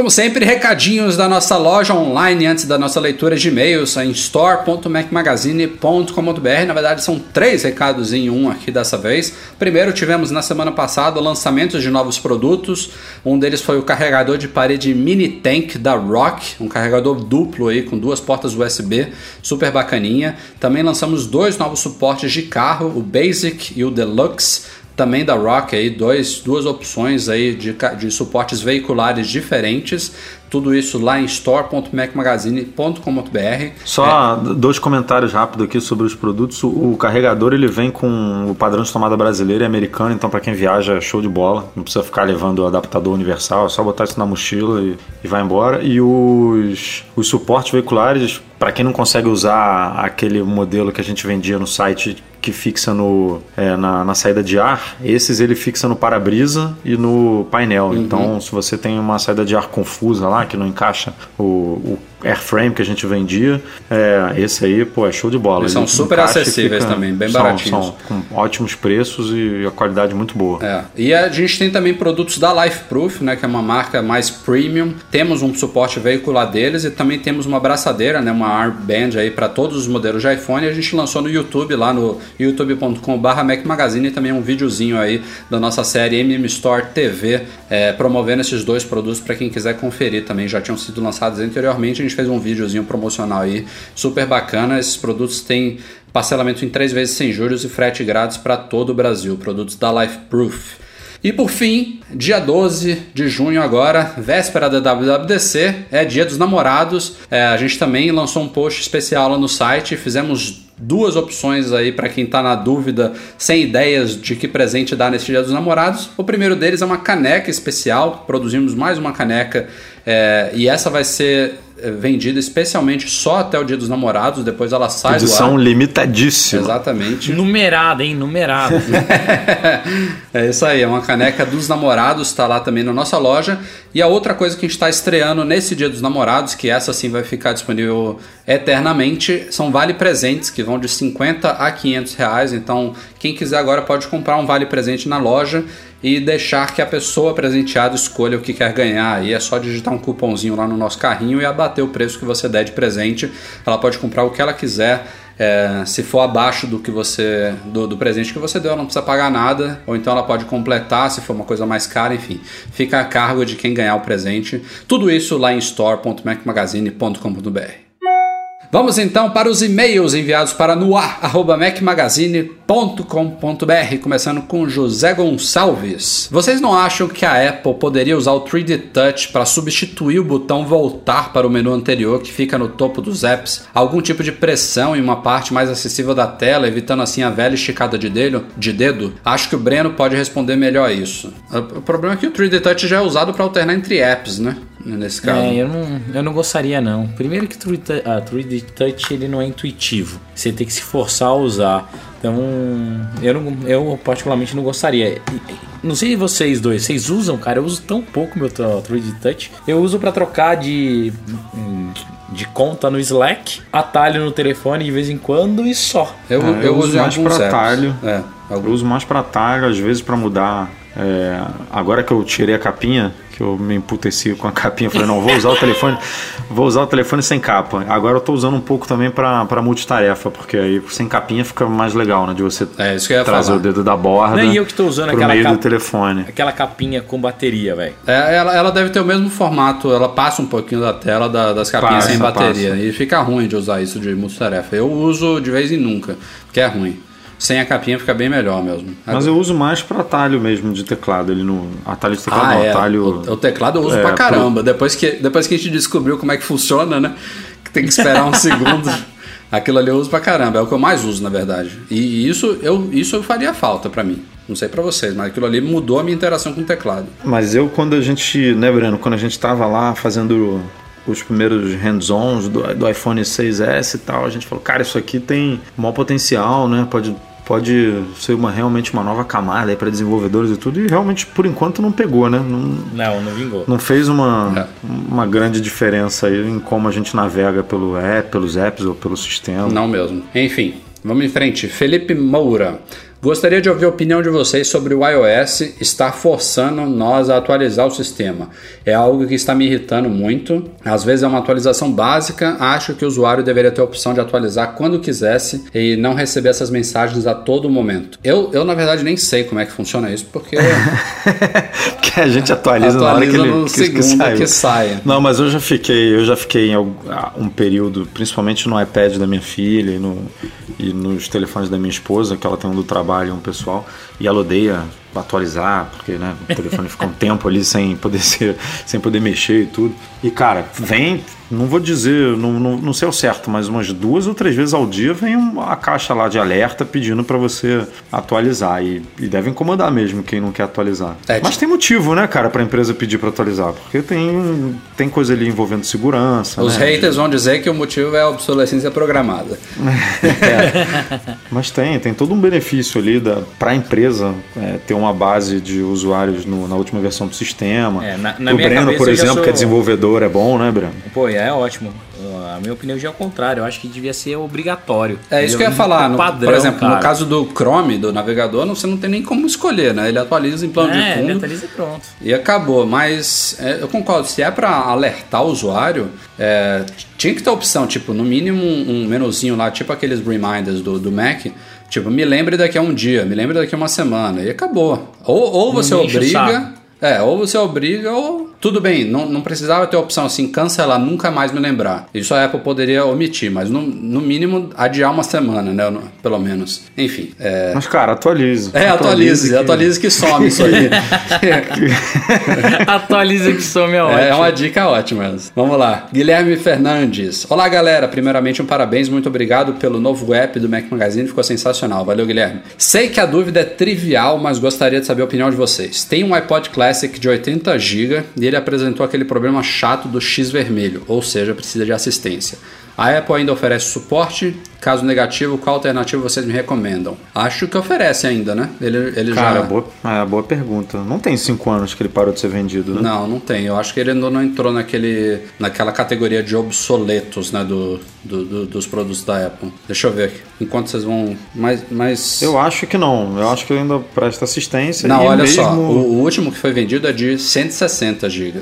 [SPEAKER 1] Como sempre, recadinhos da nossa loja online antes da nossa leitura de e-mails em store.macmagazine.com.br. Na verdade, são três recados em um aqui dessa vez. Primeiro, tivemos na semana passada lançamentos de novos produtos. Um deles foi o carregador de parede Mini Tank da Rock, um carregador duplo aí com duas portas USB, super bacaninha. Também lançamos dois novos suportes de carro, o Basic e o Deluxe também da Rock aí dois, duas opções aí de, de suportes veiculares diferentes. Tudo isso lá em store.macmagazine.com.br.
[SPEAKER 3] Só dois comentários rápidos aqui sobre os produtos. O, carregador ele vem com o padrão de tomada brasileiro e americano, então para quem viaja é show de bola. Não precisa ficar levando o adaptador universal, é só botar isso na mochila e, e vai embora. E os, os suportes veiculares, para quem não consegue usar aquele modelo que a gente vendia no site que fixa no, é, na, na saída de ar, esses ele fixa no para-brisa e no painel. Então, se você tem uma saída de ar confusa lá, que não encaixa o, o airframe que a gente vendia, é, esse aí, pô, é show de bola.
[SPEAKER 1] Eles são
[SPEAKER 3] Ele
[SPEAKER 1] super acessíveis também, bem
[SPEAKER 3] são-
[SPEAKER 1] baratinhos.
[SPEAKER 3] São com ótimos preços e a qualidade muito boa.
[SPEAKER 1] É. E a gente tem também produtos da Lifeproof, né, que é uma marca mais premium. Temos um suporte veicular deles e também temos uma abraçadeira, né, uma armband aí para todos os modelos de iPhone. A gente lançou no YouTube, lá no youtube.com/barra Mac Magazine e também um videozinho aí da nossa série MM Store TV, é, promovendo esses dois produtos para quem quiser conferir também. Já tinham sido lançados anteriormente. Gente fez um videozinho promocional aí, super bacana. Esses produtos têm parcelamento em três vezes sem juros e frete grátis para todo o Brasil. Produtos da Lifeproof. E por fim, dia 12 de junho agora, véspera da WWDC, é dia dos namorados. É, a gente também lançou um post especial lá no site, fizemos duas opções aí para quem está na dúvida, sem ideias de que presente dar nesse dia dos namorados. O primeiro deles é uma caneca especial, produzimos mais uma caneca é, e essa vai ser vendida especialmente só até o dia dos namorados, depois ela sai
[SPEAKER 3] Edição
[SPEAKER 1] do ar.
[SPEAKER 3] limitadíssima.
[SPEAKER 1] Exatamente.
[SPEAKER 2] Numerada, hein? Numerada.
[SPEAKER 1] é isso aí, é uma caneca dos namorados, está lá também na nossa loja. E a outra coisa que a gente está estreando nesse Dia dos Namorados, que essa sim vai ficar disponível eternamente, são vale presentes que vão de 50 a 500 reais. Então, quem quiser agora pode comprar um vale presente na loja. E deixar que a pessoa presenteada escolha o que quer ganhar. E é só digitar um cupomzinho lá no nosso carrinho e abater o preço que você der de presente. Ela pode comprar o que ela quiser. É, se for abaixo do que você do, do, presente que você deu, ela não precisa pagar nada, ou então ela pode completar se for uma coisa mais cara, enfim, fica a cargo de quem ganhar o presente. Tudo isso lá em store.macmagazine.com.br. Vamos então para os e-mails enviados para noar.mecmagazine.com.br, começando com José Gonçalves. Vocês não acham que a Apple poderia usar o 3D Touch para substituir o botão voltar para o menu anterior que fica no topo dos apps? Algum tipo de pressão em uma parte mais acessível da tela, evitando assim a velha esticada de dedo? De dedo? Acho que o Breno pode responder melhor isso. O problema é que o 3D Touch já é usado para alternar entre apps, né? Nesse caso.
[SPEAKER 2] É, eu não, eu não gostaria não. Primeiro que a 3D Touch ele não é intuitivo. Você tem que se forçar a usar. Então, eu, não, eu particularmente não gostaria. Não sei vocês dois, vocês usam, cara? Eu uso tão pouco meu 3D Touch. Eu uso para trocar de de conta no Slack, atalho no telefone de vez em quando e só.
[SPEAKER 3] Eu, ah, eu, eu uso mais para atalho. É, eu uso mais para atalho, às vezes para mudar. É, agora que eu tirei a capinha, que eu me emputeci com a capinha. Falei, não, vou usar o telefone, vou usar o telefone sem capa. Agora eu tô usando um pouco também para multitarefa, porque aí sem capinha fica mais legal, né? De você
[SPEAKER 1] é,
[SPEAKER 3] trazer
[SPEAKER 1] falar.
[SPEAKER 3] o dedo da borda.
[SPEAKER 2] Nem eu que tô usando aquela
[SPEAKER 3] meio cap... do telefone.
[SPEAKER 2] Aquela capinha com bateria, velho.
[SPEAKER 1] É, ela, ela deve ter o mesmo formato, ela passa um pouquinho da tela da, das capinhas passa, sem bateria. Passa. E fica ruim de usar isso de multitarefa. Eu uso de vez em nunca, porque é ruim. Sem a capinha fica bem melhor mesmo.
[SPEAKER 3] Mas eu uso mais para atalho mesmo de teclado. Ele no atalho de teclado,
[SPEAKER 1] ah,
[SPEAKER 3] não,
[SPEAKER 1] é.
[SPEAKER 3] atalho.
[SPEAKER 1] O, o, teclado eu uso é, pra caramba. Pro... Depois, que, depois que a gente descobriu como é que funciona, né? Que tem que esperar um segundo. Aquilo ali eu uso pra caramba. É o que eu mais uso, na verdade. E isso eu, isso eu faria falta para mim. Não sei para vocês, mas aquilo ali mudou a minha interação com o teclado.
[SPEAKER 3] Mas eu, quando a gente, né, Breno, quando a gente tava lá fazendo os primeiros hands-ons do, do iPhone 6S e tal, a gente falou, cara, isso aqui tem maior potencial, né? Pode pode ser uma, realmente uma nova camada para desenvolvedores e tudo, e realmente por enquanto não pegou, né? Não,
[SPEAKER 2] não, não vingou.
[SPEAKER 3] Não fez uma, é. uma grande diferença aí em como a gente navega pelo app, pelos apps ou pelo sistema.
[SPEAKER 1] Não mesmo. Enfim, vamos em frente. Felipe Moura. Gostaria de ouvir a opinião de vocês sobre o iOS estar forçando nós a atualizar o sistema. É algo que está me irritando muito. Às vezes é uma atualização básica, acho que o usuário deveria ter a opção de atualizar quando quisesse e não receber essas mensagens a todo momento. Eu, eu na verdade, nem sei como é que funciona isso, porque.
[SPEAKER 3] que a gente atualiza, atualiza na hora que ele
[SPEAKER 1] no segundo que, que saia.
[SPEAKER 3] Não, mas eu já fiquei, eu já fiquei em um período, principalmente no iPad da minha filha e, no, e nos telefones da minha esposa, que ela tem um do trabalho trabalho, um pessoal, e ela odeia atualizar, porque né, o telefone fica um tempo ali sem poder ser, sem poder mexer e tudo. E cara, vem, não vou dizer, não, não, não sei o certo, mas umas duas ou três vezes ao dia vem a caixa lá de alerta pedindo para você atualizar. E, e, deve incomodar mesmo quem não quer atualizar. É, mas tem motivo, né, cara, pra empresa pedir para atualizar, porque tem, tem coisa ali envolvendo segurança.
[SPEAKER 1] Os
[SPEAKER 3] né?
[SPEAKER 1] haters vão dizer que o motivo é a obsolescência programada.
[SPEAKER 3] é. Mas tem, tem todo um benefício ali para a empresa é, ter uma base de usuários no, na última versão do sistema.
[SPEAKER 2] É, na, na
[SPEAKER 3] o Breno, por exemplo, sou... que é desenvolvedor, é bom, né, Breno?
[SPEAKER 2] Pô, é ótimo. A minha opinião já é o contrário. Eu acho que devia ser obrigatório.
[SPEAKER 1] É isso que eu ia falar. No, padrão, por exemplo, cara. no caso do Chrome, do navegador, você não tem nem como escolher, né? Ele atualiza em plano é, de fundo.
[SPEAKER 2] Ele atualiza e pronto.
[SPEAKER 1] E acabou. Mas é, eu concordo. Se é para alertar o usuário, é, tinha que ter opção, tipo, no mínimo um, um menuzinho lá, tipo aqueles reminders do, do Mac Tipo, me lembre daqui a um dia, me lembre daqui a uma semana. E acabou. Ou, ou você obriga. É, ou você obriga ou tudo bem, não, não precisava ter a opção assim, cancelar, nunca mais me lembrar. Isso a Apple poderia omitir, mas no, no mínimo adiar uma semana, né? Pelo menos. Enfim. É...
[SPEAKER 3] Mas, cara, atualize.
[SPEAKER 1] É, atualize, atualize que, atualize que some isso aí.
[SPEAKER 2] atualize que some é ótimo.
[SPEAKER 1] É, é uma dica ótima. Vamos lá. Guilherme Fernandes. Olá, galera. Primeiramente, um parabéns. Muito obrigado pelo novo app do Mac Magazine. Ficou sensacional. Valeu, Guilherme. Sei que a dúvida é trivial, mas gostaria de saber a opinião de vocês. Tem um iPod Classic de 80 GB e ele apresentou aquele problema chato do X vermelho, ou seja, precisa de assistência. A Apple ainda oferece suporte Caso negativo, qual alternativa vocês me recomendam? Acho que oferece ainda, né? Ele, ele
[SPEAKER 3] Cara,
[SPEAKER 1] já.
[SPEAKER 3] boa, é, boa pergunta. Não tem cinco anos que ele parou de ser vendido, né?
[SPEAKER 1] Não, não tem. Eu acho que ele ainda não entrou naquele, naquela categoria de obsoletos, né, do, do- do- dos produtos da Apple. Deixa eu ver aqui. Enquanto vocês vão. Mas. mas...
[SPEAKER 3] Eu acho que não. Eu acho que ele ainda presta assistência.
[SPEAKER 1] Não, olha
[SPEAKER 3] mesmo...
[SPEAKER 1] só, o, o último que foi vendido é de 160 GB.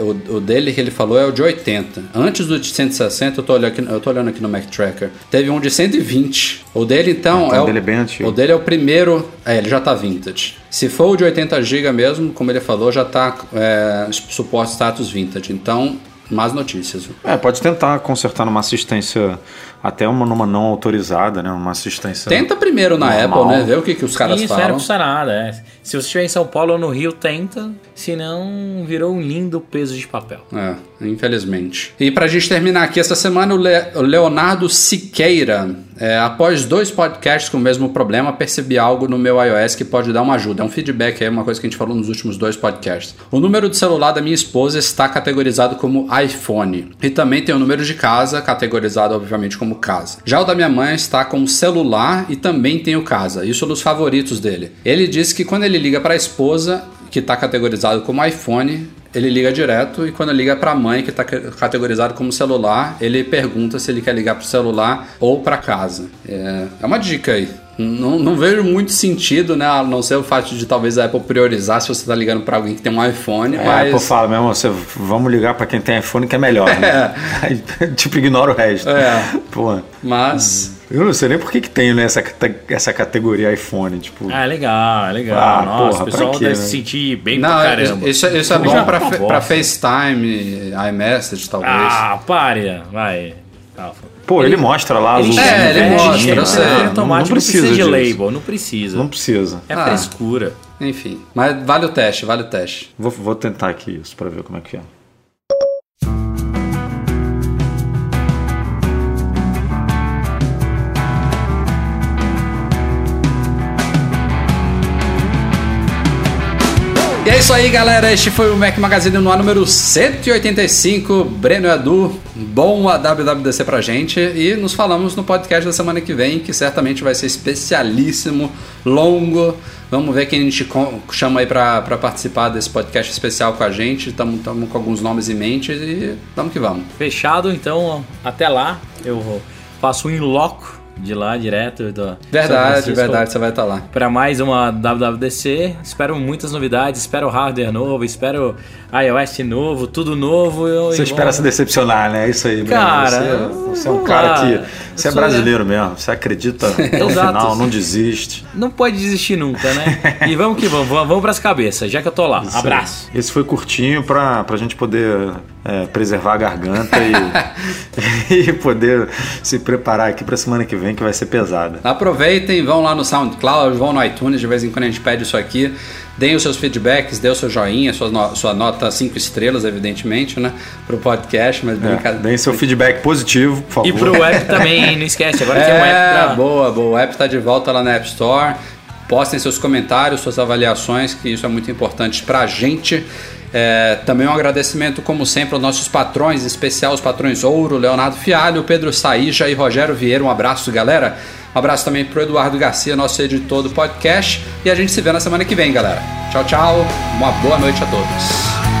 [SPEAKER 1] o, o dele que ele falou é o de 80. Antes do de 160, eu tô, olhando aqui, eu tô olhando aqui no Mac Tracker, teve um de 120. O dele então,
[SPEAKER 3] Então,
[SPEAKER 1] é,
[SPEAKER 3] o dele é bem antigo.
[SPEAKER 1] o dele é o primeiro, é, ele já tá vintage. Se for o de 80 GB mesmo, como ele falou, já tá é, suporte status vintage. Então, más notícias.
[SPEAKER 3] É, pode tentar consertar numa assistência, até uma numa não autorizada, né? Uma assistência.
[SPEAKER 1] Tenta primeiro na
[SPEAKER 3] Normal.
[SPEAKER 1] Apple, né? Ver o que, que os caras
[SPEAKER 2] Isso, é,
[SPEAKER 1] falam.
[SPEAKER 2] não custa nada. É. Se você estiver em São Paulo ou no Rio, tenta. Senão, virou um lindo peso de papel.
[SPEAKER 1] É, infelizmente. E pra gente terminar aqui essa semana, o, Le- o Leonardo Siqueira. é, após dois podcasts com o mesmo problema, percebi algo no meu iOS que pode dar uma ajuda. É um feedback aí, uma coisa que a gente falou nos últimos dois podcasts. O número de celular da minha esposa está categorizado como iPhone. E também tem o número de casa, categorizado obviamente como casa. Já o da minha mãe está como celular e também tem o casa. Isso nos favoritos dele. Ele disse que quando ele liga para a esposa, que está categorizado como iPhone, ele liga direto e quando liga para a mãe, que está categorizado como celular, ele pergunta se ele quer ligar para o celular ou para casa. É, é uma dica aí. Não, não vejo muito sentido, né? A não ser o fato de talvez a Apple priorizar se você está ligando para alguém que tem um iPhone,
[SPEAKER 3] É,
[SPEAKER 1] mas...
[SPEAKER 3] a Apple fala mesmo, você, vamos ligar pra quem tem iPhone que é melhor, né? Aí, tipo, ignora o resto.
[SPEAKER 1] É.
[SPEAKER 3] Pô,
[SPEAKER 1] Mas...
[SPEAKER 3] eu não sei nem por que, que tem né, essa, essa categoria iPhone, tipo...
[SPEAKER 2] Ah, é legal, é legal.
[SPEAKER 3] Ah,
[SPEAKER 2] Nossa,
[SPEAKER 3] porra,
[SPEAKER 2] o pessoal
[SPEAKER 3] pra quê,
[SPEAKER 2] deve
[SPEAKER 3] né?
[SPEAKER 2] se sentir bem
[SPEAKER 1] Não,
[SPEAKER 2] pra caramba.
[SPEAKER 1] isso, isso é bom
[SPEAKER 2] já
[SPEAKER 1] para
[SPEAKER 2] tá
[SPEAKER 1] pra FaceTime, iMessage, talvez.
[SPEAKER 2] Ah, pare. Vai. Calma.
[SPEAKER 3] Pô, ele mostra lá
[SPEAKER 2] Ele
[SPEAKER 3] os...
[SPEAKER 1] É, ele mostra,
[SPEAKER 2] ele
[SPEAKER 1] eu sei.
[SPEAKER 2] investe
[SPEAKER 1] Não-
[SPEAKER 3] não
[SPEAKER 2] precisa,
[SPEAKER 3] precisa
[SPEAKER 2] de
[SPEAKER 3] disso.
[SPEAKER 2] label, não precisa.
[SPEAKER 3] Não precisa.
[SPEAKER 2] É
[SPEAKER 1] Ah.
[SPEAKER 2] frescura.
[SPEAKER 1] Enfim, mas vale o teste, vale o teste.
[SPEAKER 3] Vou, vou tentar aqui isso pra ver como é que é.
[SPEAKER 1] E é isso aí, galera. Este foi o Mac Magazine no ar número 185. Breno Edu, bom a WWDC pra gente. E nos falamos no podcast da semana que vem, que certamente vai ser especialíssimo, longo. Vamos ver quem a gente chama aí pra, pra participar desse podcast especial com a gente. Estamos com alguns nomes em mente e vamos que vamos.
[SPEAKER 2] Fechado, então até lá. Eu faço um inloco de lá direto. Do
[SPEAKER 1] Verdade, verdade, você vai estar lá.
[SPEAKER 2] Para mais uma WWDC. Espero muitas novidades, espero hardware novo, espero iOS novo, tudo novo. Eu,
[SPEAKER 3] Você
[SPEAKER 2] e
[SPEAKER 3] espera se decepcionar, né? É isso aí.
[SPEAKER 2] Cara,
[SPEAKER 3] Você, você é um cara que. Você é brasileiro mesmo. Você acredita no
[SPEAKER 2] Exato.
[SPEAKER 3] final, não desiste.
[SPEAKER 2] Não pode desistir nunca, né? e vamos que vamos, vamos, pras cabeças, já que eu tô lá.
[SPEAKER 3] Isso aí.
[SPEAKER 2] Abraço.
[SPEAKER 3] Esse foi curtinho pra, pra gente poder é, preservar a garganta e, e poder se preparar aqui pra semana que vem, que vai ser pesada.
[SPEAKER 1] Aproveitem, vão lá no SoundCloud, vão no iTunes, de vez em quando a gente pede isso aqui. Deem os seus feedbacks, dê o seu joinha, sua, no- sua nota 5 estrelas, evidentemente, né? Pro podcast, mas
[SPEAKER 3] É,
[SPEAKER 1] brincadeira.
[SPEAKER 3] deem seu feedback positivo, por favor.
[SPEAKER 2] E pro app também, não esquece. Agora tem um app
[SPEAKER 1] É,
[SPEAKER 2] pra...
[SPEAKER 1] boa, boa. O app tá de volta lá na App Store. Postem seus comentários, suas avaliações, que isso é muito importante pra gente. É, também um agradecimento, como sempre, aos nossos patrões, em especial os patrões Ouro, Leonardo Fialho, Pedro Saíja e Rogério Vieira. Um abraço, galera. Um abraço também pro Eduardo Garcia, nosso editor do podcast. E a gente se vê na semana que vem, galera. Tchau, tchau. Uma boa noite a todos.